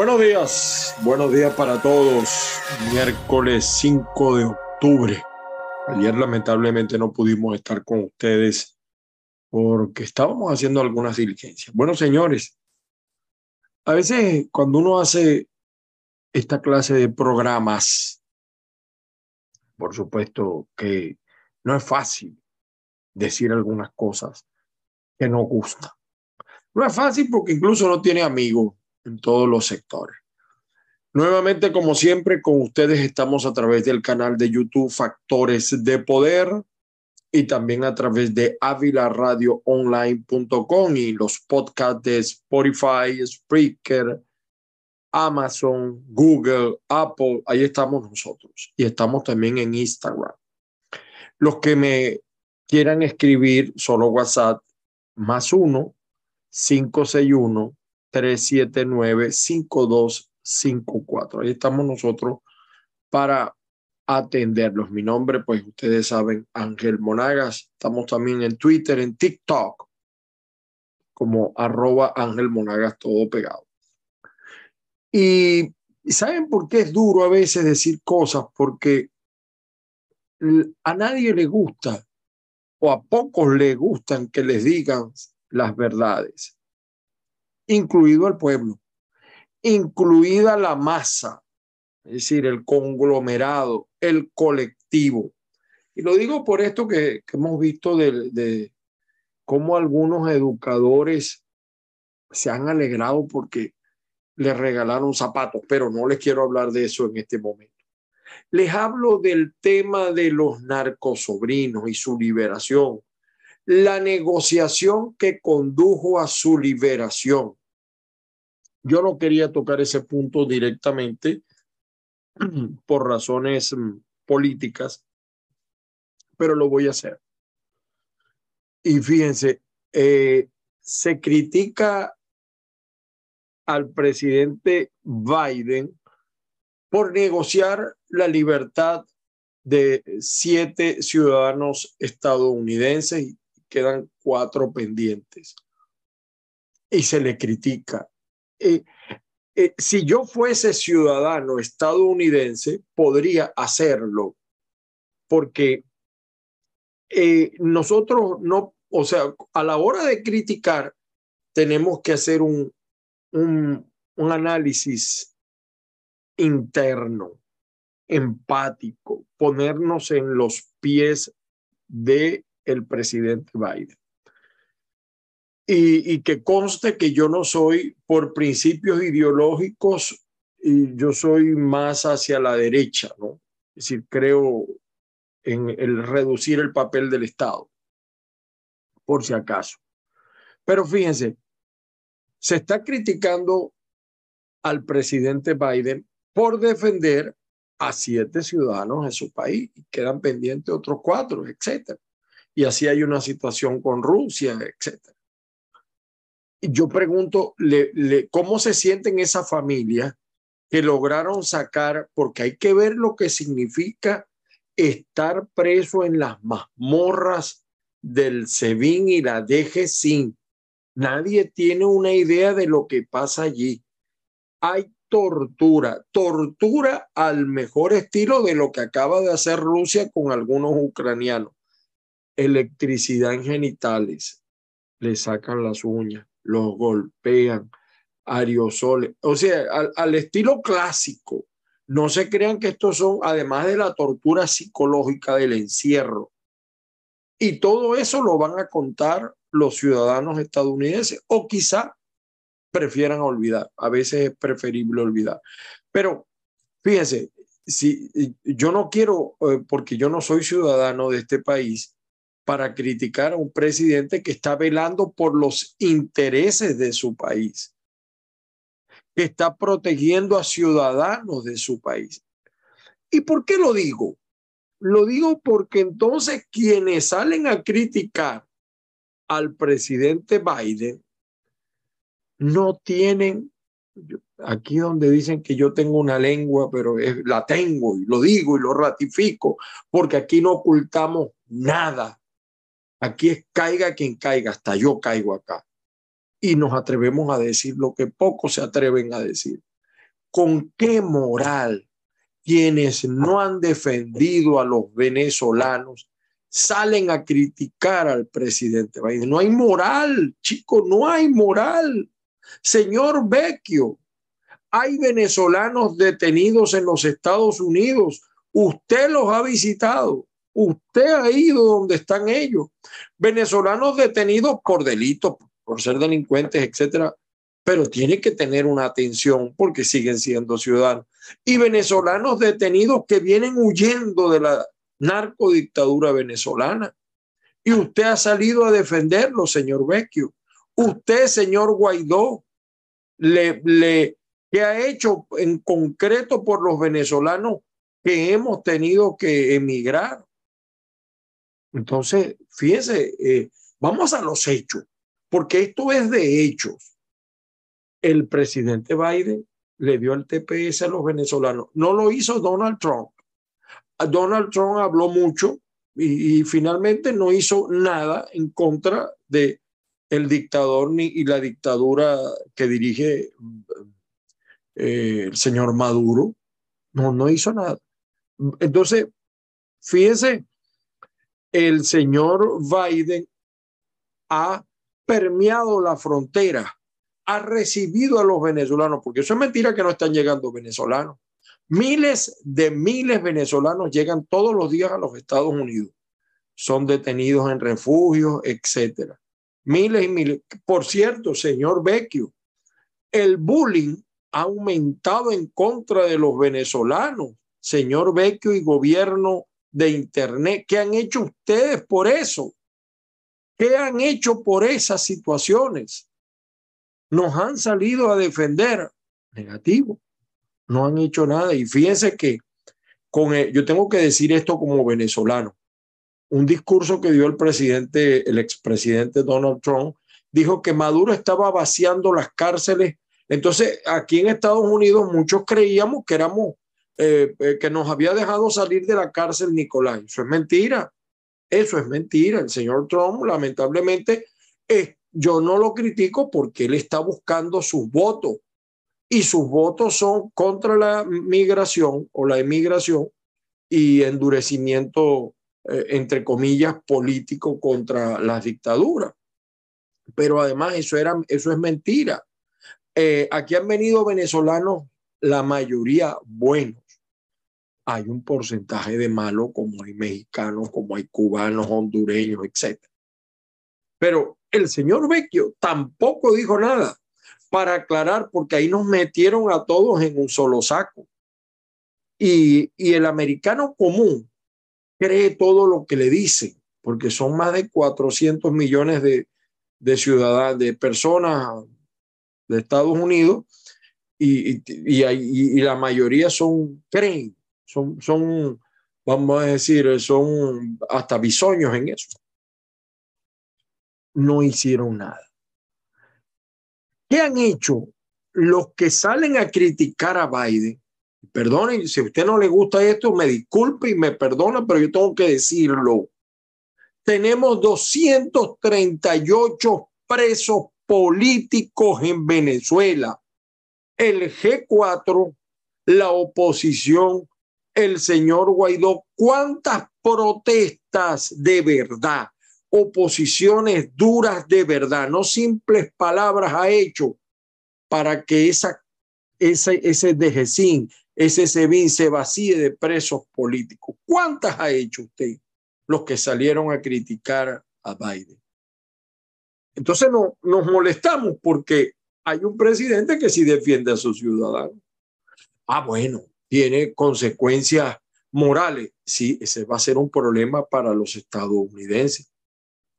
Buenos días, buenos días para todos. Miércoles 5 de octubre. Ayer lamentablemente no pudimos estar con ustedes porque estábamos haciendo algunas diligencias. Bueno, señores, a veces cuando uno hace esta clase de programas, por supuesto que no es fácil decir algunas cosas que no gustan. No es fácil porque incluso no tiene amigos en todos los sectores. Nuevamente, como siempre, con ustedes estamos a través del canal de YouTube Factores de Poder y también a través de avilaradioonline.com y los podcasts de Spotify, Spreaker, Amazon, Google, Apple. Ahí estamos nosotros y estamos también en Instagram. Los que me quieran escribir, solo WhatsApp, más uno, 561 379-5254. Ahí estamos nosotros para atenderlos. Mi nombre, pues ustedes saben, Ángel Monagas. Estamos también en Twitter, en TikTok, como arroba Ángel Monagas, todo pegado. Y, ¿saben por qué es duro a veces decir cosas? Porque a nadie le gusta o a pocos le gustan que les digan las verdades incluido el pueblo, incluida la masa, es decir, el conglomerado, el colectivo. Y lo digo por esto que, hemos visto de, cómo algunos educadores se han alegrado porque les regalaron zapatos, pero no les quiero hablar de eso en este momento. Les hablo del tema de los narcosobrinos y su liberación, la negociación que condujo a su liberación. Yo no quería tocar ese punto directamente por razones mm, políticas, pero lo voy a hacer. Y fíjense, eh, se critica al presidente Biden por negociar la libertad de siete ciudadanos estadounidenses y quedan cuatro pendientes. Y se le critica. Eh, eh, si yo fuese ciudadano estadounidense, podría hacerlo, porque eh, nosotros no, o sea, a la hora de criticar, tenemos que hacer un, un, un análisis interno, empático, ponernos en los pies de el presidente Biden y, que conste que yo no soy por principios ideológicos, y yo soy más hacia la derecha, ¿no? Es decir, creo en el reducir el papel del Estado, por si acaso. Pero fíjense, se está criticando al presidente Biden por defender a siete ciudadanos de su país y quedan pendientes otros cuatro, etcétera. Y así hay una situación con Rusia, etcétera yo pregunto, le, ¿cómo se sienten esa familia que lograron sacar, porque hay que ver lo que significa estar preso en las mazmorras del SEBIN y la DG Nadie tiene una idea de lo que pasa allí. Hay tortura, tortura al mejor estilo de lo que acaba de hacer Rusia con algunos ucranianos. Electricidad en genitales, le sacan las uñas, los golpean, aerosoles, o sea, al, estilo clásico. No se crean que estos son, además de la tortura psicológica del encierro. Y todo eso lo van a contar los ciudadanos estadounidenses o quizá prefieran olvidar. A veces es preferible olvidar. Pero fíjense, si yo no quiero, eh, porque yo no soy ciudadano de este país, para criticar a un presidente que está velando por los intereses de su país, que está protegiendo a ciudadanos de su país. ¿Y por qué lo digo? Lo digo porque entonces quienes salen a criticar al presidente Biden no tienen, aquí donde dicen que yo tengo una lengua, pero la tengo y lo digo y lo ratifico, porque aquí no ocultamos nada. Aquí es caiga quien caiga, hasta yo caigo acá. Y nos atrevemos a decir lo que pocos se atreven a decir. ¿Con qué moral quienes no han defendido a los venezolanos salen a criticar al presidente Biden? No hay moral, chico, no hay moral. Señor Vecchio, hay venezolanos detenidos en los Estados Unidos. Usted los ha visitado. Usted ha ido donde están ellos. Venezolanos detenidos por delitos, por ser delincuentes, etcétera. Pero tiene que tener una atención porque siguen siendo ciudadanos. Y venezolanos detenidos que vienen huyendo de la narcodictadura venezolana. Y usted ha salido a defenderlo, señor Vecchio. Usted, señor Guaidó, le, le, ¿qué ha hecho en concreto por los venezolanos que hemos tenido que emigrar? Entonces, fíjese, eh, vamos a los hechos, porque esto es de hechos. El presidente Biden le dio el TPS a los venezolanos. No lo hizo Donald Trump. Donald Trump habló mucho y, finalmente no hizo nada en contra de el dictador ni y la dictadura que dirige eh, el señor Maduro. No, no hizo nada. Entonces, fíjese el señor Biden ha permeado la frontera, ha recibido a los venezolanos, porque eso es mentira que no están llegando venezolanos. Miles de miles venezolanos llegan todos los días a los Estados Unidos. Son detenidos en refugios, etcétera. Miles y miles. Por cierto, señor Vecchio, el bullying ha aumentado en contra de los venezolanos. Señor Vecchio y gobierno de Internet. ¿Qué han hecho ustedes por eso? ¿Qué han hecho por esas situaciones? Nos han salido a defender. Negativo. No han hecho nada. Y fíjense que con yo tengo que decir esto como venezolano. Un discurso que dio el presidente, el expresidente Donald Trump, dijo que Maduro estaba vaciando las cárceles. Entonces, aquí en Estados Unidos muchos creíamos que éramos eh, eh, que nos había dejado salir de la cárcel Nicolás. Eso es mentira. Eso es mentira. El señor Trump, lamentablemente, eh, yo no lo critico porque él está buscando sus votos y sus votos son contra la migración o la emigración y endurecimiento, entre comillas, político contra las dictaduras. Pero además eso, era, eso es mentira. aquí han venido venezolanos, la mayoría buenos hay un porcentaje de malos como hay mexicanos, como hay cubanos, hondureños, etc. Pero el señor Vecchio tampoco dijo nada para aclarar, porque ahí nos metieron a todos en un solo saco. Y, y el americano común cree todo lo que le dicen, porque son más de 400 millones de, de ciudadanos, de personas de Estados Unidos, y, y, y, la mayoría son, creen son, son, vamos a decir, son hasta bisoños en eso. No hicieron nada. ¿Qué han hecho los que salen a criticar a Biden? Perdonen, si a usted no le gusta esto, me disculpe y me perdona, pero yo tengo que decirlo. Tenemos 238 presos políticos en Venezuela. El G4, la oposición, el señor Guaidó cuántas protestas de verdad, oposiciones duras de verdad, no simples palabras ha hecho para que esa, ese, ese ese SEBIN se vacíe de presos políticos. ¿Cuántas ha hecho usted los que salieron a criticar a Biden? Entonces no, nos molestamos porque hay un presidente que sí defiende a sus ciudadanos. Ah, bueno, tiene consecuencias morales. Sí, ese va a ser un problema para los estadounidenses.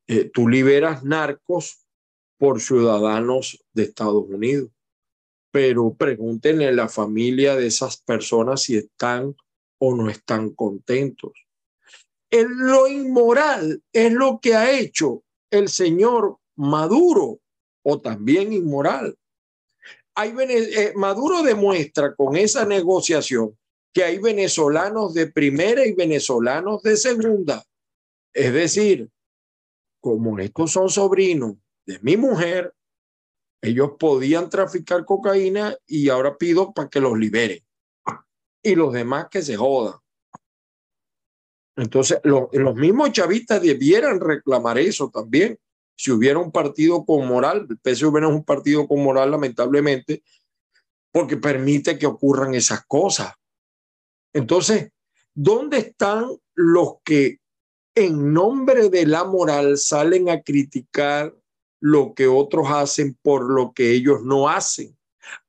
Eh, tú liberas narcos por ciudadanos de Estados Unidos, pero pregúntenle a la familia de esas personas si están o no están contentos. En lo inmoral es lo que ha hecho el señor Maduro, o también inmoral, hay, eh, Maduro demuestra con esa negociación que hay venezolanos de primera y venezolanos de segunda. Es decir, como estos son sobrinos de mi mujer, Ellos podían traficar cocaína y ahora pido para que los liberen. Y los demás que se jodan. Entonces, los mismos chavistas debieran reclamar eso también. Si hubiera un partido con moral, el PSV es un partido con moral, lamentablemente, porque permite que ocurran esas cosas. Entonces, ¿dónde están los que en nombre de la moral salen a criticar lo que otros hacen por lo que ellos no hacen?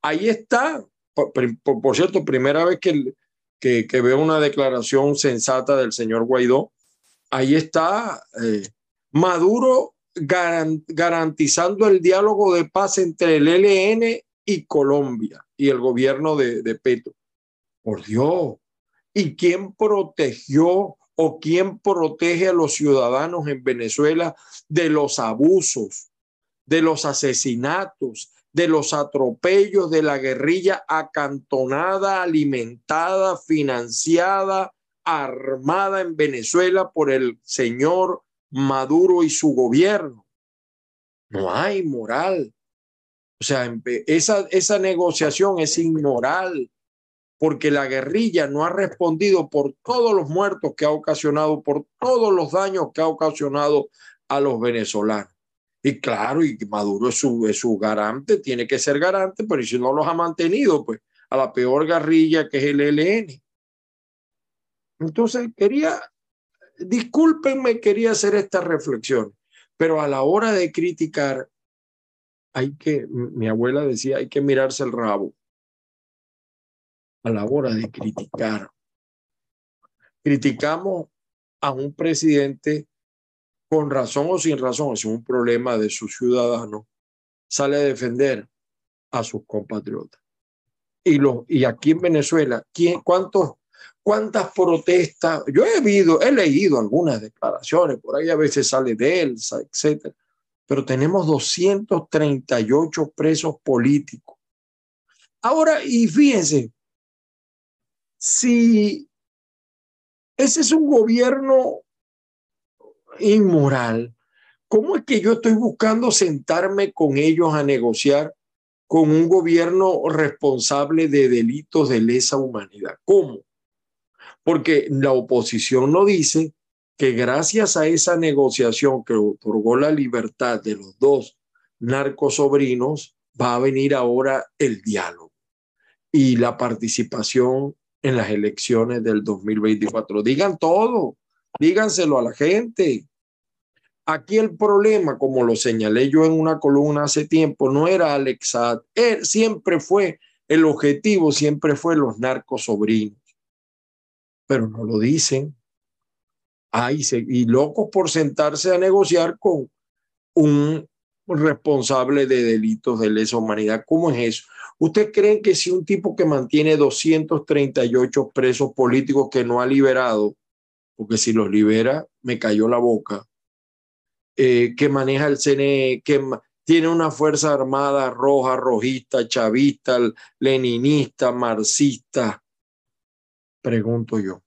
Ahí está, por, cierto, primera vez que, que, veo una declaración sensata del señor Guaidó, ahí está eh, Maduro garantizando el diálogo de paz entre el ELN y Colombia y el gobierno de, de Petro. Por Dios, ¿Y quién protegió o quién protege a los ciudadanos en Venezuela de los abusos, de los asesinatos, de los atropellos de la guerrilla acantonada, alimentada, financiada, armada en Venezuela por el señor Maduro y su gobierno? No hay moral. O sea, esa, esa negociación es inmoral, porque la guerrilla no ha respondido por todos los muertos que ha ocasionado, por todos los daños que ha ocasionado a los venezolanos. Y claro, y Maduro es su, es su garante, tiene que ser garante, pero si no los ha mantenido, pues a la peor guerrilla que es el ELN. Entonces quería, discúlpenme, quería hacer esta reflexión, pero a la hora de criticar, hay que, mi abuela decía, hay que mirarse el rabo a la hora de criticar. Criticamos a un presidente con razón o sin razón, es un problema de sus ciudadanos, sale a defender a sus compatriotas. Y, lo, y aquí en Venezuela, ¿quién, cuántos, ¿cuántas protestas? Yo he, visto, he leído algunas declaraciones, por ahí a veces sale de etcétera, pero tenemos 238 presos políticos. Ahora, y fíjense, si ese es un gobierno inmoral, ¿cómo es que yo estoy buscando sentarme con ellos a negociar con un gobierno responsable de delitos de lesa humanidad? ¿Cómo? Porque la oposición no dice que gracias a esa negociación que otorgó la libertad de los dos narcosobrinos, va a venir ahora el diálogo y la participación en las elecciones del 2024. Digan todo, díganselo a la gente. Aquí el problema, como lo señalé yo en una columna hace tiempo, no era Alexad, él siempre fue, el objetivo siempre fue los narcos sobrinos. Pero no lo dicen. Ay, y locos por sentarse a negociar con un responsable de delitos de lesa humanidad. ¿Cómo es eso? ¿Usted cree que si un tipo que mantiene 238 presos políticos que no ha liberado, porque si los libera, me cayó la boca, eh, que maneja el CNE, que tiene una fuerza armada roja, rojista, chavista, leninista, marxista? Pregunto yo.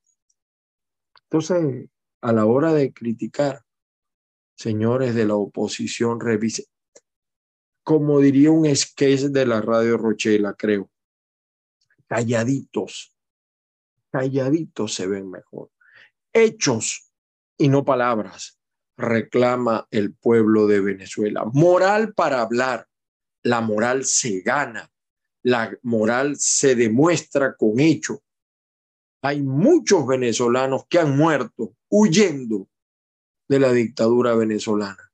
Entonces, a la hora de criticar, señores de la oposición, revisen como diría un sketch de la radio Rochela, creo. Calladitos, calladitos se ven mejor. Hechos y no palabras, reclama el pueblo de Venezuela. Moral para hablar. La moral se gana. La moral se demuestra con hecho. Hay muchos venezolanos que han muerto huyendo de la dictadura venezolana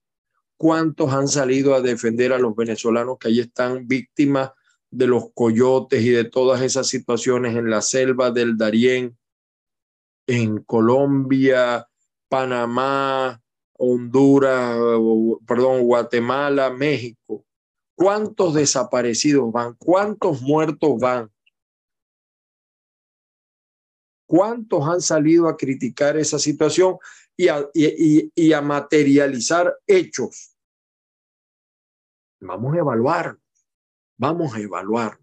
cuántos han salido a defender a los venezolanos que ahí están víctimas de los coyotes y de todas esas situaciones en la selva del Darién, en Colombia, Panamá, Honduras, perdón, Guatemala, México. ¿Cuántos desaparecidos van? ¿Cuántos muertos van? ¿Cuántos han salido a criticar esa situación y a, materializar hechos? Vamos a evaluar, vamos a evaluar.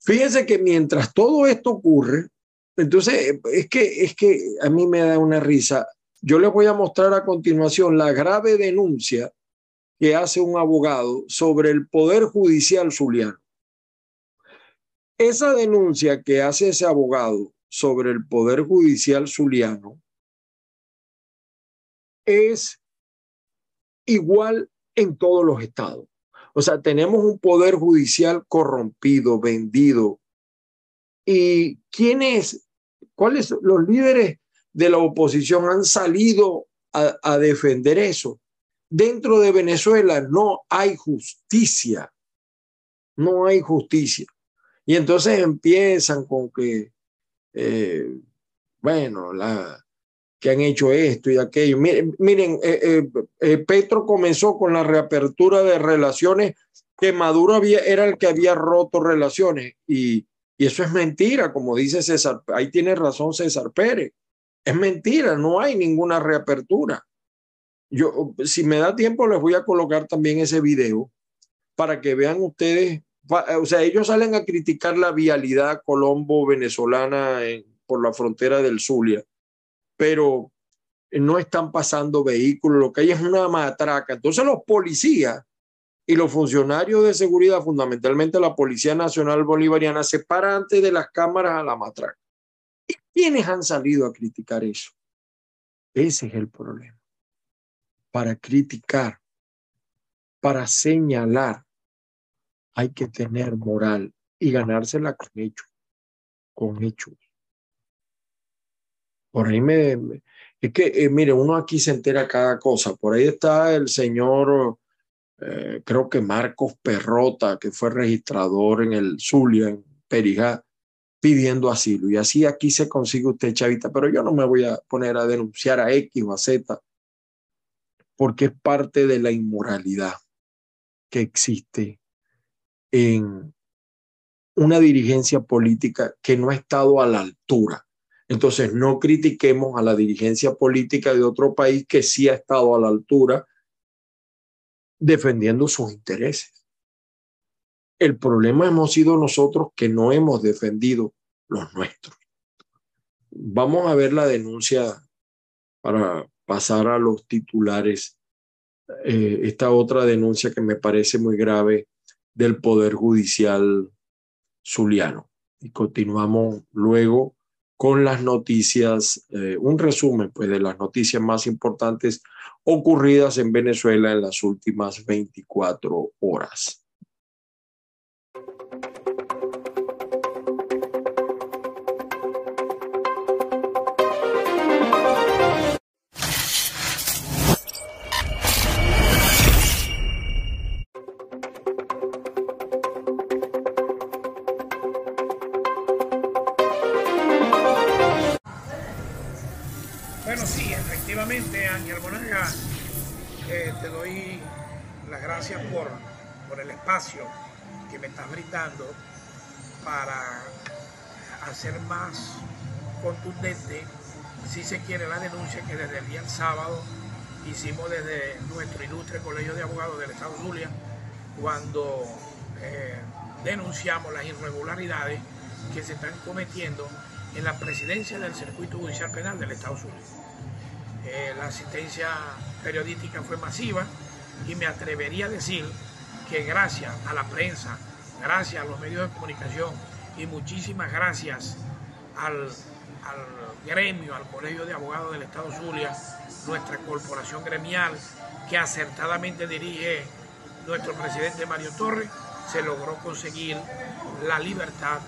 Fíjense que mientras todo esto ocurre, entonces es que, es que a mí me da una risa. Yo les voy a mostrar a continuación la grave denuncia que hace un abogado sobre el Poder Judicial zuliano. Esa denuncia que hace ese abogado sobre el Poder Judicial zuliano es igual en todos los estados. O sea, tenemos un poder judicial corrompido, vendido. ¿Y quiénes, cuáles los líderes de la oposición han salido a, a defender eso? Dentro de Venezuela no hay justicia. No hay justicia. Y entonces empiezan con que, eh, bueno, la, que han hecho esto y aquello. Miren, miren eh, eh, Petro comenzó con la reapertura de relaciones que Maduro era el que había roto relaciones y, y eso es mentira, como dice César, ahí tiene razón César Pérez. Es mentira, no hay ninguna reapertura. Yo, si me da tiempo, les voy a colocar también ese video para que vean ustedes o sea, ellos salen a criticar la vialidad colombo-venezolana por la frontera del Zulia, pero no están pasando vehículos, lo que hay es una matraca. Entonces los policías y los funcionarios de seguridad, fundamentalmente la Policía Nacional Bolivariana, se paran antes de las cámaras a la matraca. ¿Y quiénes han salido a criticar eso? Ese es el problema. Para criticar, para señalar, hay que tener moral y ganársela con hechos, con hechos. Por ahí me, es que, eh, mire, uno aquí se entera cada cosa. Por ahí está el señor, eh, creo que Marcos Perrota, que fue registrador en el Zulia, en Perijá, pidiendo asilo. Y así aquí se consigue usted, chavita. Pero yo no me voy a poner a denunciar a X o a Z, porque es parte de la inmoralidad que existe en una dirigencia política que no ha estado a la altura. Entonces, no critiquemos a la dirigencia política de otro país que sí ha estado a la altura defendiendo sus intereses. El problema hemos sido nosotros que no hemos defendido los nuestros. Vamos a ver la denuncia para pasar a los titulares. Eh, esta otra denuncia que me parece muy grave del Poder Judicial Zuliano. Y continuamos luego con las noticias, eh, un resumen pues, de las noticias más importantes ocurridas en Venezuela en las últimas 24 horas. Que me estás brindando para hacer más contundente, si se quiere, la denuncia que desde el día sábado hicimos desde nuestro ilustre Colegio de Abogados del Estado Zulia, cuando eh, denunciamos las irregularidades que se están cometiendo en la presidencia del Circuito Judicial Penal del Estado Zulia. Eh, la asistencia periodística fue masiva y me atrevería a decir que gracias a la prensa, gracias a los medios de comunicación y muchísimas gracias al, gremio, al Colegio de Abogados del Estado Zulia, nuestra corporación gremial que acertadamente dirige nuestro presidente Mario Torres, se logró conseguir la libertad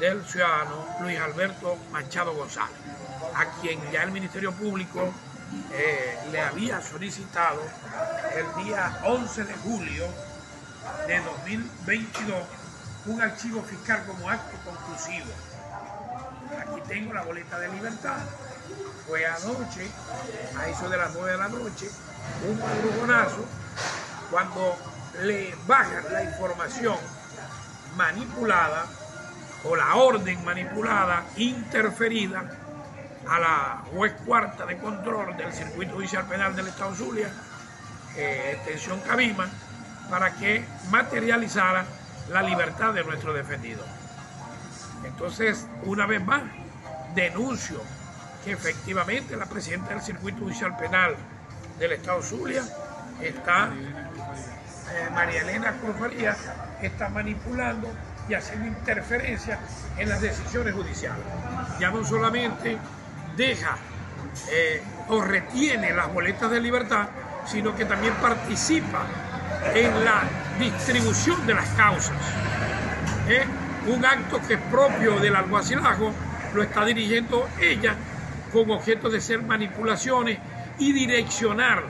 del ciudadano Luis Alberto Machado González, a quien ya el Ministerio Público eh, le había solicitado el día 11 de julio de 2022 un archivo fiscal como acto conclusivo. Aquí tengo la boleta de libertad. Fue anoche, a eso de las 9 de la noche, un brujonazo cuando le bajan la información manipulada o la orden manipulada, interferida a la juez cuarta de control del Circuito Judicial Penal del Estado Zulia, eh, extensión Cabima, para que materializara la libertad de nuestro defendido. Entonces, una vez más, denuncio que efectivamente la presidenta del Circuito Judicial Penal del Estado Zulia está eh, María Elena Cruz está manipulando y haciendo interferencia en las decisiones judiciales. Ya no solamente deja eh, o retiene las boletas de libertad, sino que también participa en la distribución de las causas. ¿eh? Un acto que es propio del alguacilajo lo está dirigiendo ella con objeto de ser manipulaciones y direccionar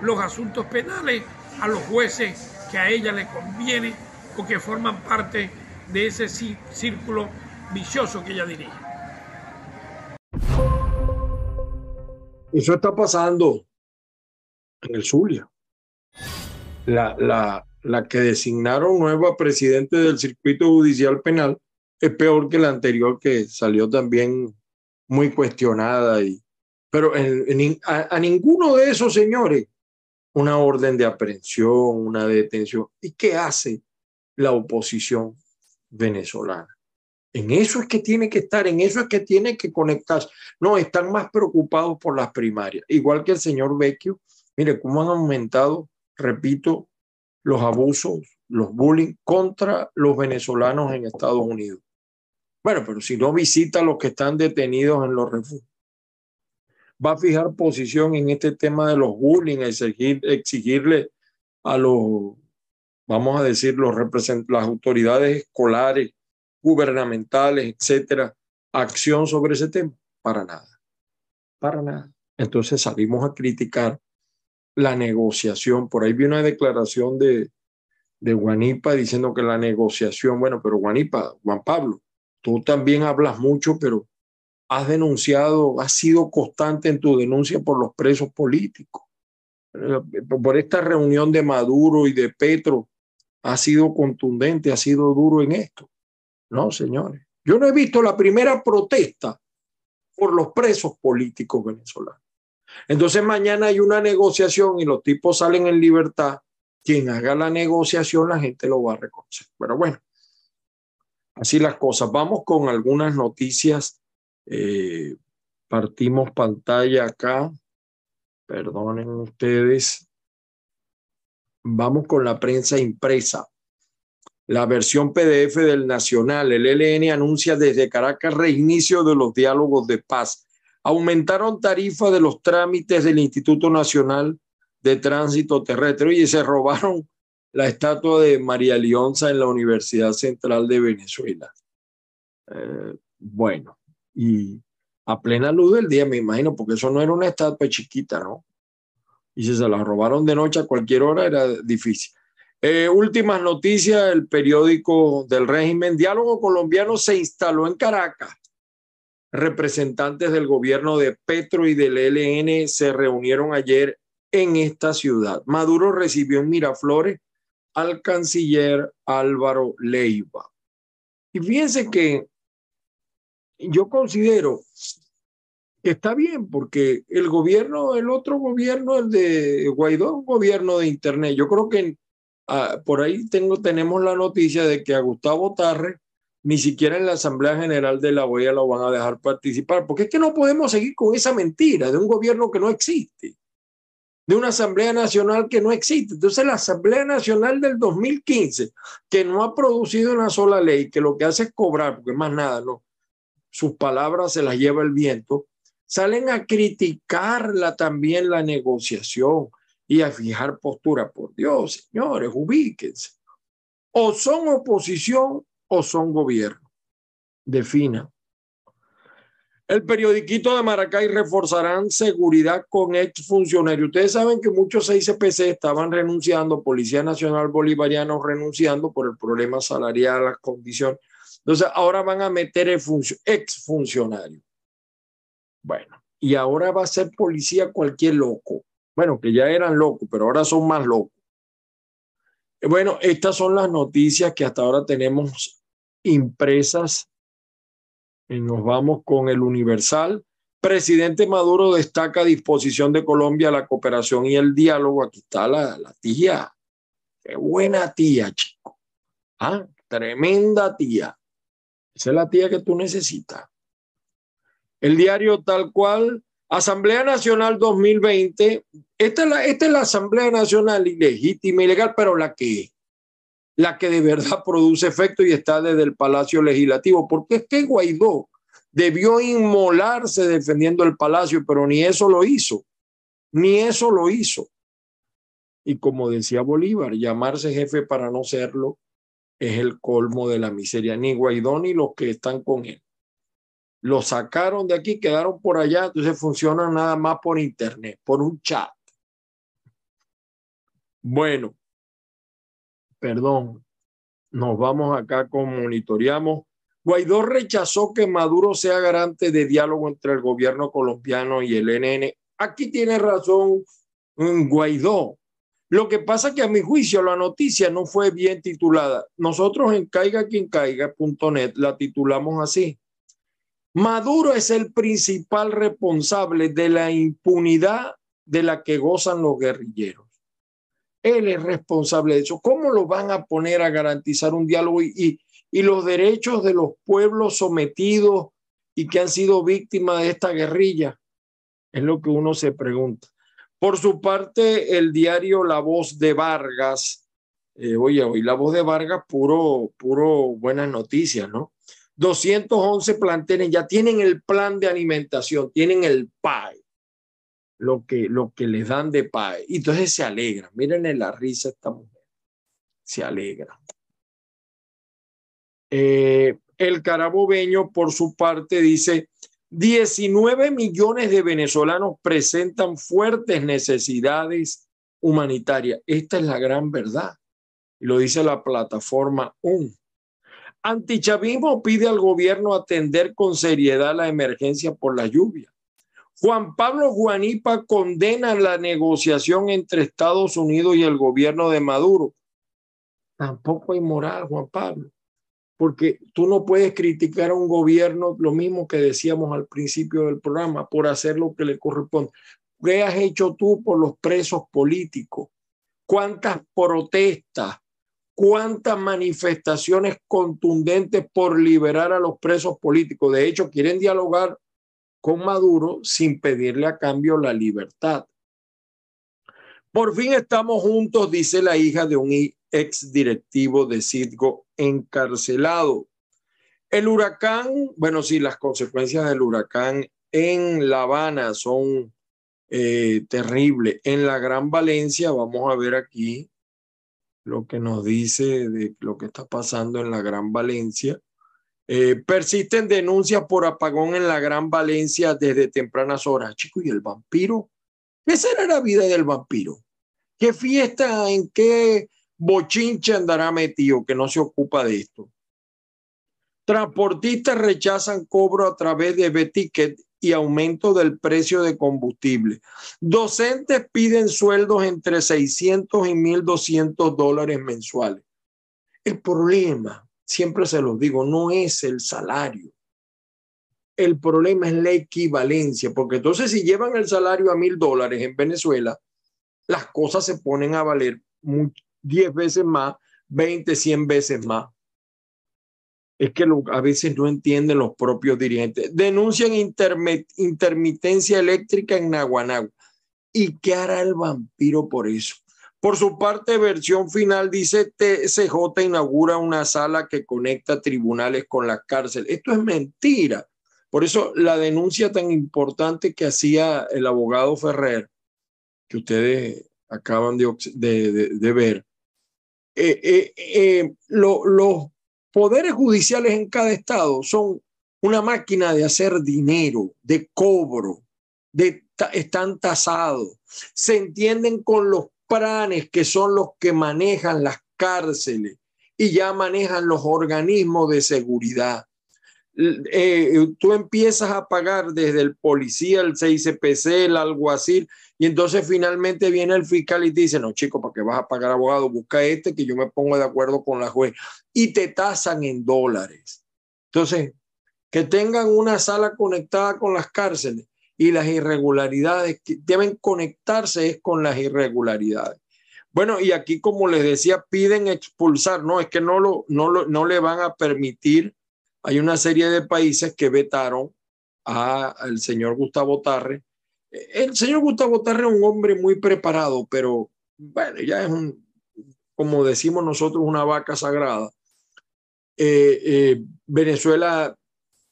los asuntos penales a los jueces que a ella le conviene o que forman parte de ese círculo vicioso que ella dirige. Eso está pasando en el Zulia. La, la, la que designaron nueva presidente del circuito judicial penal es peor que la anterior que salió también muy cuestionada. Y, pero a, ninguno de esos señores una orden de aprehensión, una detención. ¿Y qué hace la oposición venezolana? En eso es que tiene que estar, en eso es que tiene que conectarse. No, están más preocupados por las primarias. Igual que el señor Vecchio, mire cómo han aumentado, repito, los abusos, los bullying contra los venezolanos en Estados Unidos. Bueno, pero si no visita a los que están detenidos en los refugios, va a fijar posición en este tema de los bullying, exigir, exigirle a los, vamos a decir, los las autoridades escolares, gubernamentales, etcétera, acción sobre ese tema? Para nada, para nada. Entonces salimos a criticar la negociación. Por ahí vi una declaración de, de Guanipa diciendo que la negociación, bueno, pero Guanipa, Juan Pablo, tú también hablas mucho, pero has denunciado, has sido constante en tu denuncia por los presos políticos. Eh, por esta reunión de Maduro y de Petro, ha sido contundente, ha sido duro en esto. No, señores. Yo no he visto la primera protesta por los presos políticos venezolanos. Entonces mañana hay una negociación y los tipos salen en libertad. Quien haga la negociación, la gente lo va a reconocer. Pero bueno, así las cosas. Vamos con algunas noticias eh, partimos pantalla acá. Perdonen ustedes. Vamos con la prensa impresa. La versión PDF del Nacional. El LN anuncia desde Caracas reinicio de los diálogos de paz. Aumentaron tarifa de los trámites del Instituto Nacional de Tránsito Terrestre. y se robaron la estatua de María Leonza en la Universidad Central de Venezuela. Eh, bueno, y a plena luz del día, me imagino, porque eso no era una estatua chiquita, ¿no? Y si se la robaron de noche a cualquier hora era difícil. Eh, últimas noticias, el periódico del régimen Diálogo Colombiano se instaló en Caracas. Representantes del gobierno de Petro y del ELN se reunieron ayer en esta ciudad. Maduro recibió en Miraflores al canciller Álvaro Leiva. Y fíjense que yo considero que está bien porque el gobierno, el otro gobierno, el de Guaidó, un gobierno de Internet. Yo creo que ah, por ahí tengo, tenemos la noticia de que a Gustavo Tarre ni siquiera en la Asamblea General de la OEA lo van a dejar participar, porque es que no podemos seguir con esa mentira de un gobierno que no existe, de una Asamblea Nacional que no existe. Entonces la Asamblea Nacional del 2015, que no ha producido una sola ley, que lo que hace es cobrar, porque más nada, no, sus palabras se las lleva el viento, salen a criticarla también la negociación y a fijar postura. Por Dios, señores, ubíquense. O son oposición o son gobierno. Defina. El periodiquito de Maracay reforzarán seguridad con exfuncionarios. Ustedes saben que muchos ICPC estaban renunciando, Policía Nacional Bolivariano renunciando por el problema salarial, las condiciones. Entonces, ahora van a meter el ex funcionario. Bueno, y ahora va a ser policía cualquier loco. Bueno, que ya eran locos, pero ahora son más locos. Bueno, estas son las noticias que hasta ahora tenemos impresas. Y nos vamos con el Universal. Presidente Maduro destaca disposición de Colombia la cooperación y el diálogo. Aquí está la, la tía. Qué buena tía, chico. Ah, tremenda tía. Esa es la tía que tú necesitas. El diario tal cual Asamblea Nacional 2020, esta es, la, esta es la Asamblea Nacional ilegítima, ilegal, pero la que la que de verdad produce efecto y está desde el Palacio Legislativo, porque es que Guaidó debió inmolarse defendiendo el Palacio, pero ni eso lo hizo, ni eso lo hizo. Y como decía Bolívar, llamarse jefe para no serlo es el colmo de la miseria, ni Guaidó ni los que están con él. Lo sacaron de aquí, quedaron por allá, entonces funcionan nada más por internet, por un chat. Bueno, perdón, nos vamos acá con monitoreamos. Guaidó rechazó que Maduro sea garante de diálogo entre el gobierno colombiano y el NN. Aquí tiene razón mm, Guaidó. Lo que pasa que a mi juicio la noticia no fue bien titulada. Nosotros en caiga quien caiga.net la titulamos así. Maduro es el principal responsable de la impunidad de la que gozan los guerrilleros. Él es responsable de eso. ¿Cómo lo van a poner a garantizar un diálogo y, los derechos de los pueblos sometidos y que han sido víctimas de esta guerrilla? Es lo que uno se pregunta. Por su parte, el diario La Voz de Vargas, eh, oye, La Voz de Vargas, puro, puro buenas noticias, ¿no? 211 planteles ya tienen el plan de alimentación, tienen el PAE, lo que, lo que les dan de PAE. Y entonces se alegra. Miren la risa esta mujer. Se alegra. Eh, el carabobeño, por su parte, dice, 19 millones de venezolanos presentan fuertes necesidades humanitarias. Esta es la gran verdad. Lo dice la plataforma UN. Antichavismo pide al gobierno atender con seriedad la emergencia por la lluvia. Juan Pablo Guanipa condena la negociación entre Estados Unidos y el gobierno de Maduro. Tampoco hay moral, Juan Pablo, porque tú no puedes criticar a un gobierno, lo mismo que decíamos al principio del programa, por hacer lo que le corresponde. ¿Qué has hecho tú por los presos políticos? ¿Cuántas protestas? Cuántas manifestaciones contundentes por liberar a los presos políticos. De hecho, quieren dialogar con Maduro sin pedirle a cambio la libertad. Por fin estamos juntos, dice la hija de un ex directivo de Citgo encarcelado. El huracán, bueno, sí, las consecuencias del huracán en La Habana son eh, terribles. En la Gran Valencia, vamos a ver aquí, lo que nos dice de lo que está pasando en la Gran Valencia. Eh, persisten denuncias por apagón en la Gran Valencia desde tempranas horas. Chico, ¿y el vampiro? ¿Qué será la vida del vampiro? ¿Qué fiesta, en qué bochinche andará metido que no se ocupa de esto? Transportistas rechazan cobro a través de B-Ticket y aumento del precio de combustible. Docentes piden sueldos entre 600 y 1.200 dólares mensuales. El problema, siempre se los digo, no es el salario. El problema es la equivalencia, porque entonces si llevan el salario a mil dólares en Venezuela, las cosas se ponen a valer 10 veces más, 20, 100 veces más es que a veces no entienden los propios dirigentes. Denuncian intermitencia eléctrica en Naguanagua. ¿Y qué hará el vampiro por eso? Por su parte, versión final dice TCJ inaugura una sala que conecta tribunales con la cárcel. Esto es mentira. Por eso la denuncia tan importante que hacía el abogado Ferrer, que ustedes acaban de, ver, eh, eh, eh, los poderes judiciales en cada estado son una máquina de hacer dinero, de cobro, están tasados, se entienden con los pranes que son los que manejan las cárceles y ya manejan los organismos de seguridad. Eh, tú empiezas a pagar desde el policía, el CICPC, el alguacil, y entonces finalmente viene el fiscal y te dice, no, chico, ¿para qué vas a pagar abogado? Busca este que yo me pongo de acuerdo con la juez. Y te tasan en dólares. Entonces, que tengan una sala conectada con las cárceles y las irregularidades que deben conectarse es con las irregularidades. Bueno, y aquí, como les decía, piden expulsar, no, es que no, lo, no, lo, no le van a permitir hay una serie de países que vetaron al señor Gustavo Tarre El señor Gustavo Tarre es un hombre muy preparado, pero bueno, ya es un, como decimos nosotros, una vaca sagrada. Eh, eh, Venezuela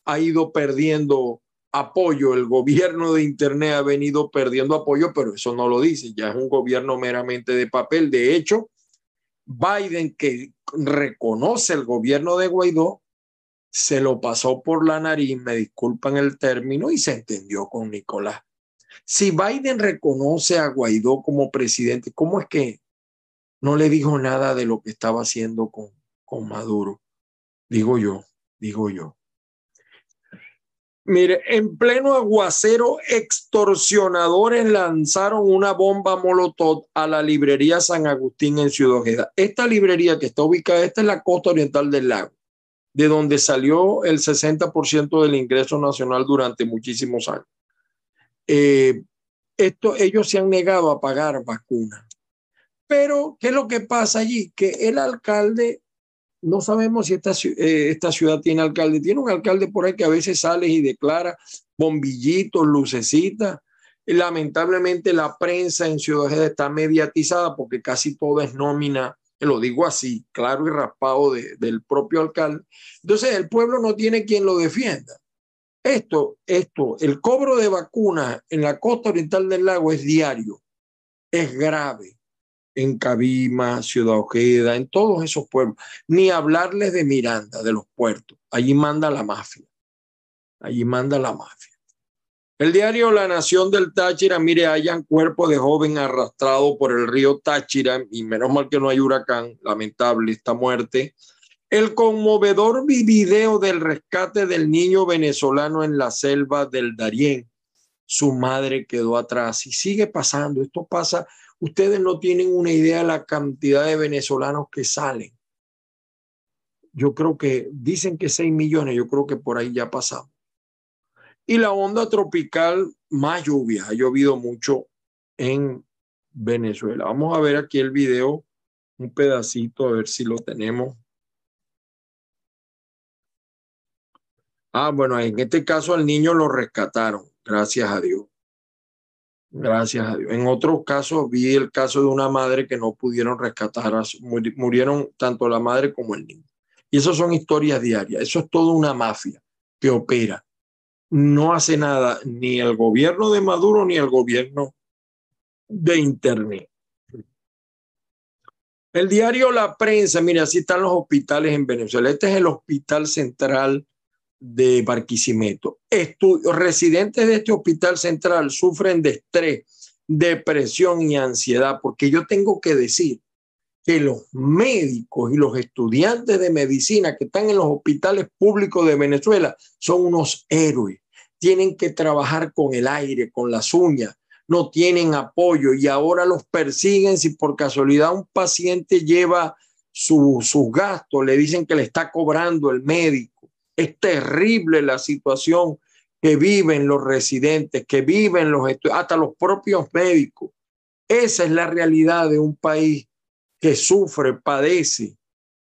ha ido perdiendo apoyo, el gobierno de Internet ha venido perdiendo apoyo, pero eso no lo dice, ya es un gobierno meramente de papel. De hecho, Biden, que reconoce el gobierno de Guaidó, se lo pasó por la nariz, me disculpan el término, y se entendió con Nicolás. Si Biden reconoce a Guaidó como presidente, ¿cómo es que no le dijo nada de lo que estaba haciendo con, con Maduro? Digo yo, digo yo. Mire, en pleno aguacero, extorsionadores lanzaron una bomba molotov a la librería San Agustín en Ciudad Ojeda. Esta librería que está ubicada, esta es la costa oriental del lago, de donde salió el 60% del ingreso nacional durante muchísimos años. Eh, esto, ellos se han negado a pagar vacunas. Pero, ¿qué es lo que pasa allí? Que el alcalde no sabemos si esta, eh, esta ciudad tiene alcalde. Tiene un alcalde por ahí que a veces sale y declara bombillitos, lucecitas. Lamentablemente la prensa en Ciudad está mediatizada porque casi todo es nómina, lo digo así, claro y raspado del propio alcalde. Entonces el pueblo no tiene quien lo defienda. Esto, esto, el cobro de vacunas en la costa oriental del lago es diario, es grave en Cabima, Ciudad Ojeda, en todos esos pueblos. Ni hablarles de Miranda, de los puertos. Allí manda la mafia. Allí manda la mafia. El diario La Nación del Táchira, mire, hayan cuerpo de joven arrastrado por el río Táchira, y menos mal que no hay huracán, lamentable esta muerte. El conmovedor video del rescate del niño venezolano en la selva del Darién. Su madre quedó atrás y sigue pasando. Esto pasa Ustedes no tienen una idea de la cantidad de venezolanos que salen. Yo creo que dicen que 6 millones, yo creo que por ahí ya pasamos. Y la onda tropical, más lluvia, ha llovido mucho en Venezuela. Vamos a ver aquí el video, un pedacito, a ver si lo tenemos. Ah, bueno, en este caso al niño lo rescataron, gracias a Dios. Gracias a Dios. En otros casos vi el caso de una madre que no pudieron rescatar, murieron tanto la madre como el niño. Y eso son historias diarias. Eso es toda una mafia que opera. No hace nada ni el gobierno de Maduro ni el gobierno de Internet. El diario La Prensa, mire, así están los hospitales en Venezuela. Este es el hospital central de Barquisimeto. residentes de este hospital central sufren de estrés, depresión y ansiedad, porque yo tengo que decir que los médicos y los estudiantes de medicina que están en los hospitales públicos de Venezuela son unos héroes. Tienen que trabajar con el aire, con las uñas, no tienen apoyo y ahora los persiguen si por casualidad un paciente lleva sus gastos, le dicen que le está cobrando el médico es terrible la situación que viven los residentes, que viven los hasta los propios médicos. Esa es la realidad de un país que sufre, padece.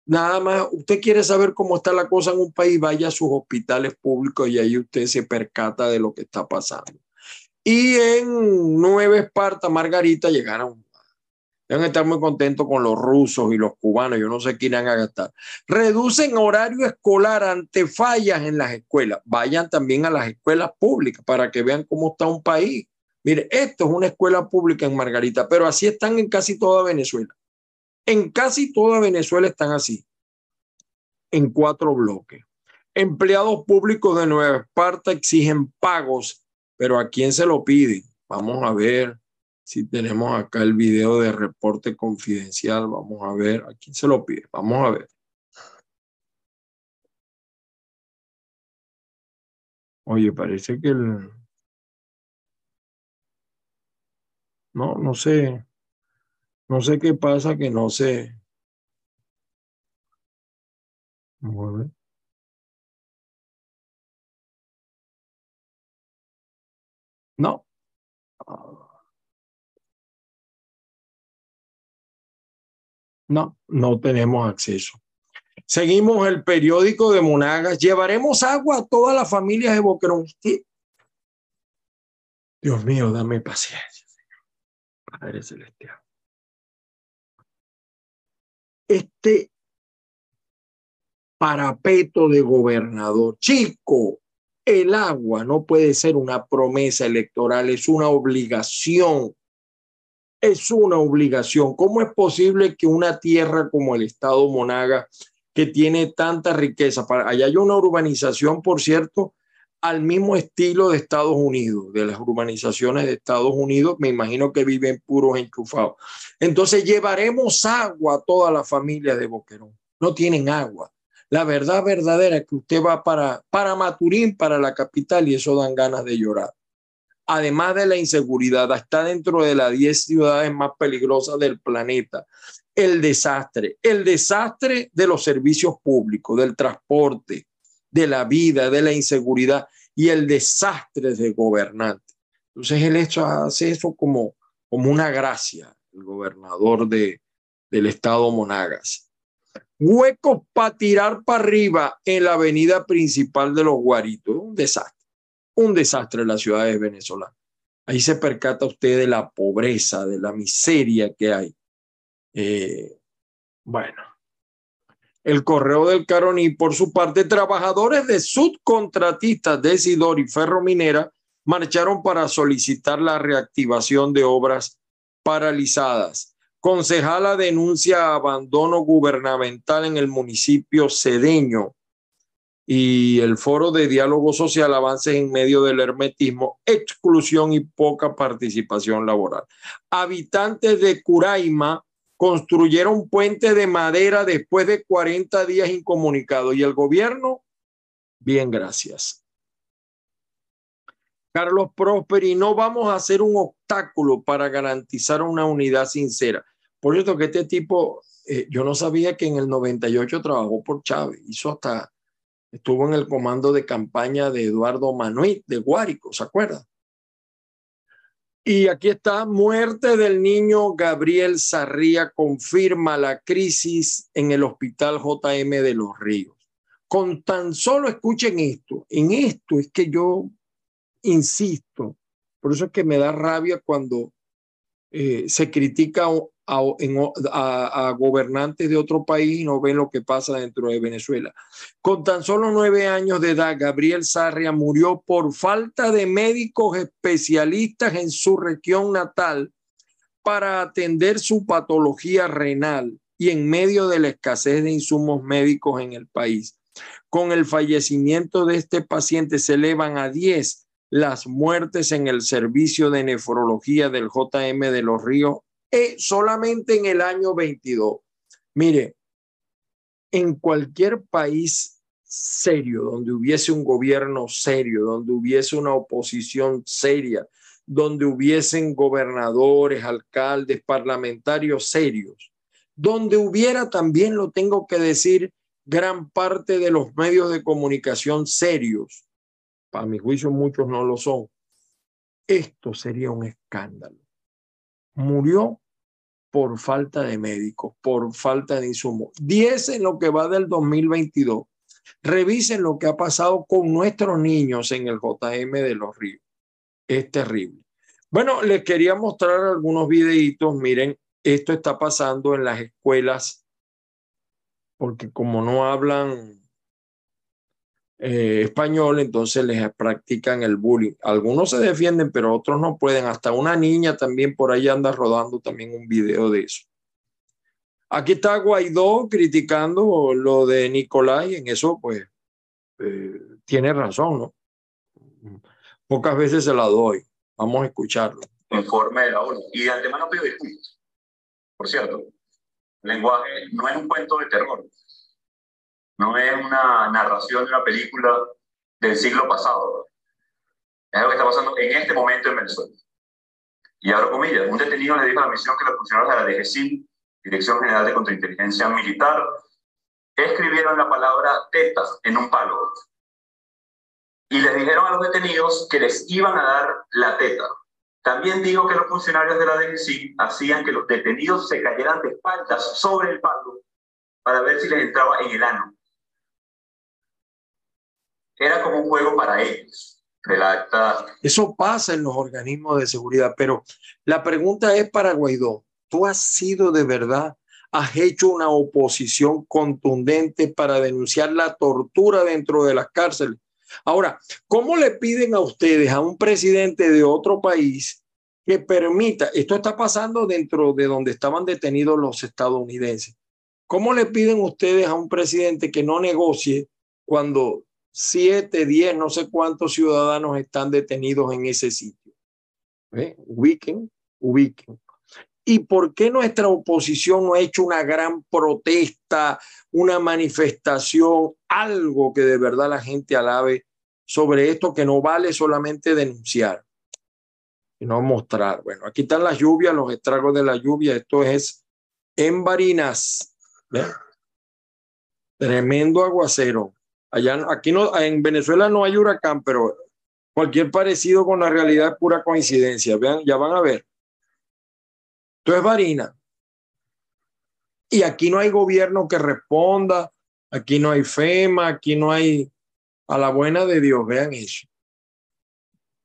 Nada más, usted quiere saber cómo está la cosa en un país, vaya a sus hospitales públicos y ahí usted se percata de lo que está pasando. Y en Nueva Esparta, Margarita, llegaron Deben estar muy contentos con los rusos y los cubanos, yo no sé qué irán a gastar. Reducen horario escolar ante fallas en las escuelas. Vayan también a las escuelas públicas para que vean cómo está un país. Mire, esto es una escuela pública en Margarita, pero así están en casi toda Venezuela. En casi toda Venezuela están así, en cuatro bloques. Empleados públicos de Nueva Esparta exigen pagos, pero ¿a quién se lo piden? Vamos a ver si tenemos acá el video de reporte confidencial, vamos a ver, ¿a quién se lo pide? Vamos a ver. Oye, parece que el... No, no sé. No sé qué pasa que no ver. No. No, no tenemos acceso. Seguimos el periódico de Monagas. Llevaremos agua a todas las familias de Boquerón. Dios mío, dame paciencia, Padre Celestial. Este parapeto de gobernador, chico, el agua no puede ser una promesa electoral, es una obligación. Es una obligación. ¿Cómo es posible que una tierra como el estado Monaga, que tiene tanta riqueza, allá hay una urbanización, por cierto, al mismo estilo de Estados Unidos, de las urbanizaciones de Estados Unidos, me imagino que viven puros enchufados. Entonces llevaremos agua a toda la familia de Boquerón. No tienen agua. La verdad verdadera es que usted va para, para Maturín, para la capital, y eso dan ganas de llorar. Además de la inseguridad, está dentro de las 10 ciudades más peligrosas del planeta. El desastre, el desastre de los servicios públicos, del transporte, de la vida, de la inseguridad y el desastre de gobernante. Entonces él hecho, hace eso como, como una gracia, el gobernador de, del estado Monagas. Huecos para tirar para arriba en la avenida principal de los Guaritos. Un desastre, un desastre en las ciudades venezolanas. Ahí se percata usted de la pobreza, de la miseria que hay. Eh, bueno, el correo del Caroní, por su parte, trabajadores de subcontratistas de Sidor y Ferrominera marcharon para solicitar la reactivación de obras paralizadas. Concejala denuncia abandono gubernamental en el municipio cedeño y el foro de diálogo social avances en medio del hermetismo, exclusión y poca participación laboral. Habitantes de Curaima construyeron puente de madera después de 40 días incomunicados y el gobierno, bien, gracias. Carlos Prosperi, no vamos a hacer un obstáculo para garantizar una unidad sincera. Por cierto, que este tipo, eh, yo no sabía que en el 98 trabajó por Chávez, hizo hasta, estuvo en el comando de campaña de Eduardo Manuel de Guárico, ¿se acuerda? Y aquí está, muerte del niño Gabriel Sarría confirma la crisis en el hospital JM de Los Ríos. Con tan solo escuchen esto, en esto es que yo insisto, por eso es que me da rabia cuando eh, se critica a, gobernantes de otro país y no ven lo que pasa dentro de Venezuela. Con tan solo nueve años de edad, Gabriel Sarria murió por falta de médicos especialistas en su región natal para atender su patología renal y en medio de la escasez de insumos médicos en el país. Con el fallecimiento de este paciente se elevan a 10 las muertes en el servicio de nefrología del JM de los Ríos eh, solamente en el año 22. Mire, en cualquier país serio, donde hubiese un gobierno serio, donde hubiese una oposición seria, donde hubiesen gobernadores, alcaldes, parlamentarios serios, donde hubiera también, lo tengo que decir, gran parte de los medios de comunicación serios, para mi juicio muchos no lo son, esto sería un escándalo murió por falta de médicos, por falta de insumos. Diez en lo que va del 2022. Revisen lo que ha pasado con nuestros niños en el JM de los Ríos. Es terrible. Bueno, les quería mostrar algunos videitos. Miren, esto está pasando en las escuelas, porque como no hablan eh, español, entonces les practican el bullying. Algunos se defienden, pero otros no pueden. Hasta una niña también por ahí anda rodando también un video de eso. Aquí está Guaidó criticando lo de Nicolás y en eso pues eh, tiene razón, ¿no? Pocas veces se la doy. Vamos a escucharlo. Informe de la ONU. Y de antemano pido disculpas. Por cierto, el lenguaje no es un cuento de terror no es una narración de una película del siglo pasado. Es lo que está pasando en este momento en Venezuela. Y abro comillas, un detenido le dijo a la misión que los funcionarios de la DGCIN, Dirección General de Contrainteligencia Militar, escribieron la palabra teta en un palo. Y les dijeron a los detenidos que les iban a dar la teta. También digo que los funcionarios de la DGCIN hacían que los detenidos se cayeran de espaldas sobre el palo para ver si les entraba en el ano era como un juego para ellos. Eso pasa en los organismos de seguridad, pero la pregunta es para Guaidó. ¿Tú has sido de verdad, has hecho una oposición contundente para denunciar la tortura dentro de las cárceles? Ahora, ¿cómo le piden a ustedes, a un presidente de otro país, que permita, esto está pasando dentro de donde estaban detenidos los estadounidenses, ¿cómo le piden ustedes a un presidente que no negocie cuando siete, diez, no sé cuántos ciudadanos están detenidos en ese sitio? ¿Eh? Ubiquen, ubiquen. ¿Y por qué nuestra oposición no ha hecho una gran protesta, una manifestación, algo que de verdad la gente alabe sobre esto que no vale solamente denunciar, sino mostrar? Bueno, aquí están las lluvias, los estragos de la lluvia. Esto es en Barinas. Tremendo aguacero. Allá, aquí no, en Venezuela no hay huracán, pero cualquier parecido con la realidad es pura coincidencia. Vean, ya van a ver. Esto es Varina. Y aquí no hay gobierno que responda, aquí no hay FEMA, aquí no hay a la buena de Dios, vean eso,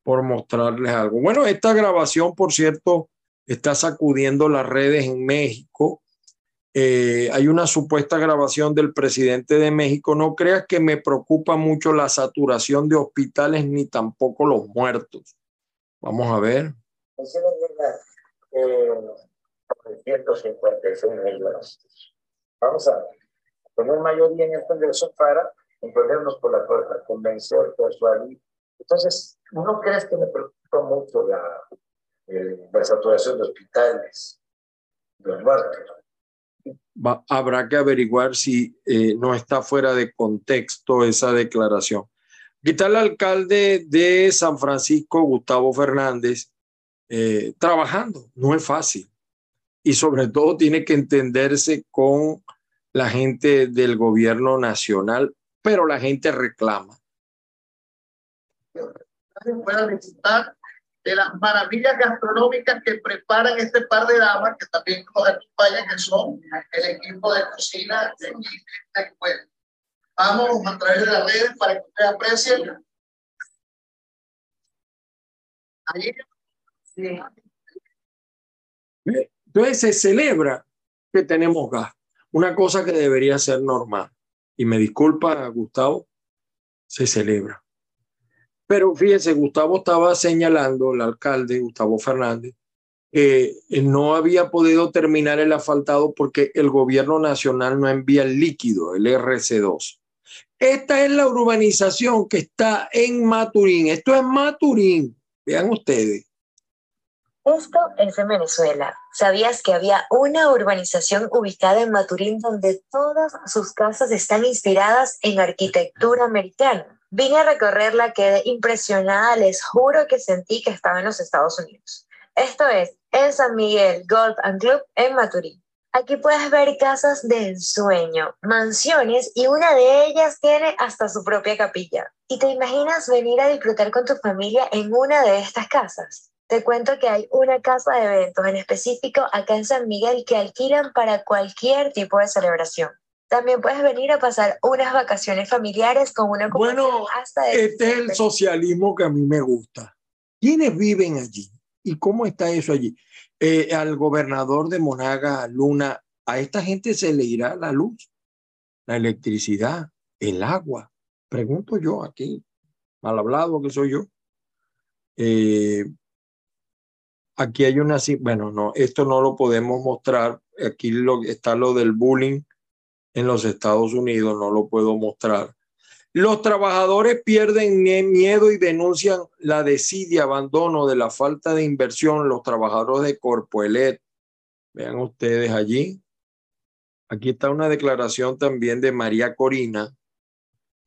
por mostrarles algo. Bueno, esta grabación, por cierto, está sacudiendo las redes en México. Eh, hay una supuesta grabación del presidente de México. No creas que me preocupa mucho la saturación de hospitales ni tampoco los muertos. Vamos a ver. 156 millones. Vamos a tener mayoría en el Congreso para imponernos por la puerta, convencer, persuadir. Entonces, ¿no crees que me preocupa mucho la, eh, la saturación de hospitales, los muertos? Habrá que averiguar si eh, no está fuera de contexto esa declaración. ¿Qué tal el alcalde de San Francisco, Gustavo Fernández, eh, trabajando? No es fácil y sobre todo tiene que entenderse con la gente del gobierno nacional, pero la gente reclama. Disfrutar de las maravillas gastronómicas que preparan este par de damas que también nos acompañan, que son el equipo de cocina de este Vamos a través de las redes para que ustedes aprecien. Allí. Sí. Entonces se celebra que tenemos gas, una cosa que debería ser normal. Y me disculpa, Gustavo, se celebra. Pero fíjese, Gustavo estaba señalando, el alcalde, Gustavo Fernández, que no había podido terminar el asfaltado porque el gobierno nacional no envía el líquido, el RC2. Esta es la urbanización que está en Maturín. Esto es Maturín. Vean ustedes. Esto es en Venezuela. ¿Sabías que había una urbanización ubicada en Maturín donde todas sus casas están inspiradas en arquitectura americana? Vine a recorrerla, quedé impresionada, les juro que sentí que estaba en los Estados Unidos. Esto es en San Miguel Golf and Club en Maturín. Aquí puedes ver casas de ensueño, mansiones y una de ellas tiene hasta su propia capilla. ¿Y te imaginas venir a disfrutar con tu familia en una de estas casas? Te cuento que hay una casa de eventos en específico acá en San Miguel que alquilan para cualquier tipo de celebración. También puedes venir a pasar unas vacaciones familiares con una Bueno, hasta este es el socialismo que a mí me gusta. ¿Quiénes viven allí? ¿Y cómo está eso allí? Eh, al gobernador de Monaga, Luna, a esta gente se le irá la luz, la electricidad, el agua. Pregunto yo aquí, mal hablado que soy yo. Eh, Aquí hay una, bueno, no, esto no lo podemos mostrar. Aquí lo, está lo del bullying en los Estados Unidos, no lo puedo mostrar. Los trabajadores pierden miedo y denuncian la desidia, abandono de la falta de inversión. Los trabajadores de Corpoelet, vean ustedes allí. Aquí está una declaración también de María Corina,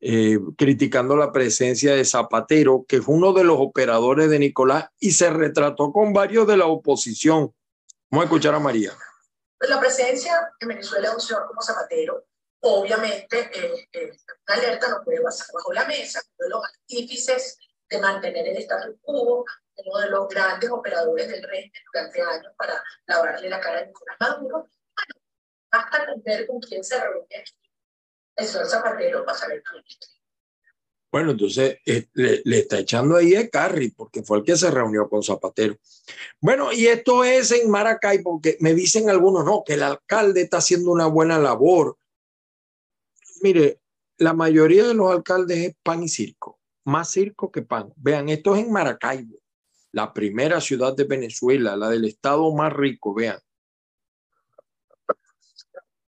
eh, criticando la presencia de Zapatero, que es uno de los operadores de Nicolás, y se retrató con varios de la oposición. Vamos a escuchar a María. Pues la presencia en Venezuela de un señor como Zapatero, obviamente, eh, eh, una alerta no puede pasar bajo la mesa, uno de los artífices de mantener el status quo, uno de los grandes operadores del régimen durante años para lavarle la cara a Nicolás Maduro. Bueno, basta con con quién se reúne aquí el señor Zapatero pasa a Bueno, entonces eh, le, le, está echando ahí a Carri porque fue el que se reunió con Zapatero. Bueno, y esto es en Maracay porque me dicen algunos, no, que el alcalde está haciendo una buena labor. Mire, la mayoría de los alcaldes es pan y circo, más circo que pan. Vean, esto es en Maracaibo, la primera ciudad de Venezuela, la del estado más rico, vean.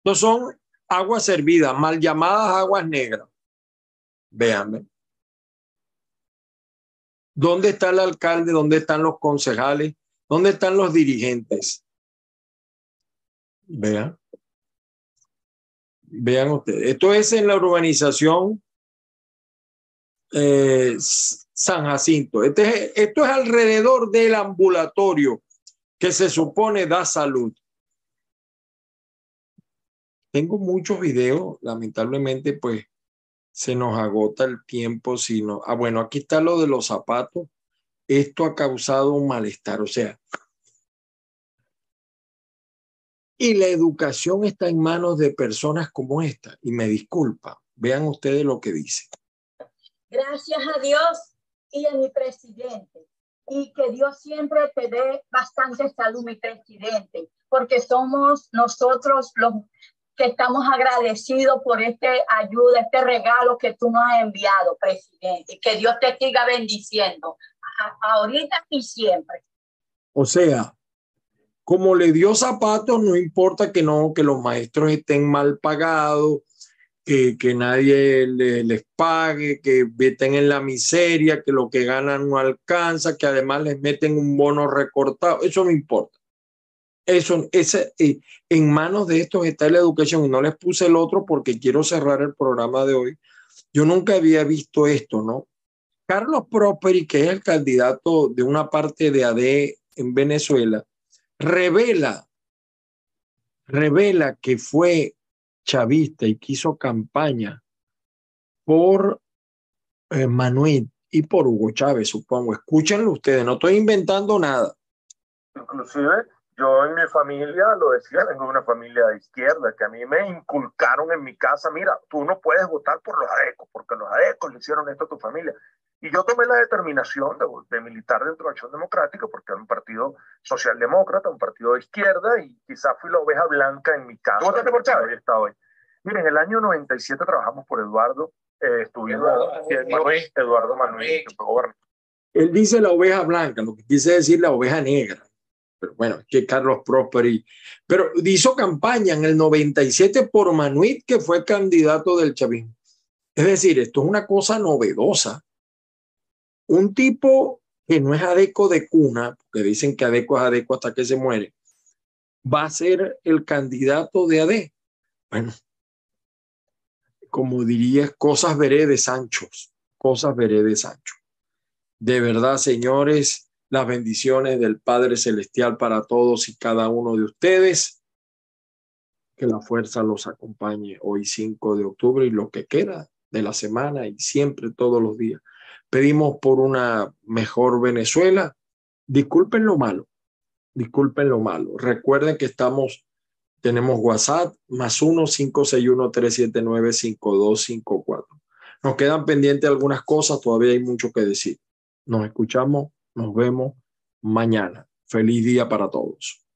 No son aguas servidas, mal llamadas aguas negras. Véanme. ¿Dónde está el alcalde? ¿Dónde están los concejales? ¿Dónde están los dirigentes? Vean. Vean ustedes. Esto es en la urbanización eh, San Jacinto. Este esto es alrededor del ambulatorio que se supone da salud. Tengo muchos videos, lamentablemente, pues se nos agota el tiempo. Si no, ah, bueno, aquí está lo de los zapatos. Esto ha causado un malestar, o sea, y la educación está en manos de personas como esta. Y me disculpa, vean ustedes lo que dice. Gracias a Dios y a mi presidente. Y que Dios siempre te dé bastante salud, mi presidente, porque somos nosotros los que estamos agradecidos por esta ayuda, este regalo que tú nos has enviado, presidente. Que Dios te siga bendiciendo ahorita y siempre. O sea, como le dio zapatos, no importa que no, que los maestros estén mal pagados, que, que nadie les pague, que estén en la miseria, que lo que ganan no alcanza, que además les meten un bono recortado, eso no importa. Eso, ese, eh, en manos de estos está la educación y no les puse el otro porque quiero cerrar el programa de hoy. Yo nunca había visto esto, ¿no? Carlos Prosperi, que es el candidato de una parte de AD en Venezuela, revela, revela que fue chavista y que hizo campaña por eh, Manuel y por Hugo Chávez, supongo. Escúchenlo ustedes, no estoy inventando nada. Inclusive yo en mi familia, lo decía, vengo de una familia de izquierda, que a mí me inculcaron en mi casa, mira, tú no puedes votar por los adecos, porque los adecos le hicieron esto a tu familia. Y yo tomé la determinación de, de, militar dentro de Acción Democrática, porque era un partido socialdemócrata, un partido de izquierda, y quizás fui la oveja blanca en mi casa. ¿Tú votaste por Chávez? hoy. Miren, en el año 97 trabajamos por Eduardo, eh, estuvimos Eduardo, Manuel, Eduardo Manuel, Él dice la oveja blanca, lo que quise decir la oveja negra pero bueno, que Carlos Prosperi, pero hizo campaña en el 97 por Manuit, que fue candidato del chavismo. Es decir, esto es una cosa novedosa. Un tipo que no es adeco de cuna, porque dicen que adeco es adeco hasta que se muere, va a ser el candidato de AD. Bueno, como diría, cosas veré de Sanchos, cosas veré de Sancho. De verdad, señores, las bendiciones del Padre Celestial para todos y cada uno de ustedes. Que la fuerza los acompañe hoy 5 de octubre y lo que queda de la semana y siempre todos los días. Pedimos por una mejor Venezuela. Disculpen lo malo, disculpen lo malo. Recuerden que estamos, tenemos WhatsApp más 1-561-379-5254. Nos quedan pendientes algunas cosas, todavía hay mucho que decir. Nos escuchamos nos vemos mañana. Feliz día para todos.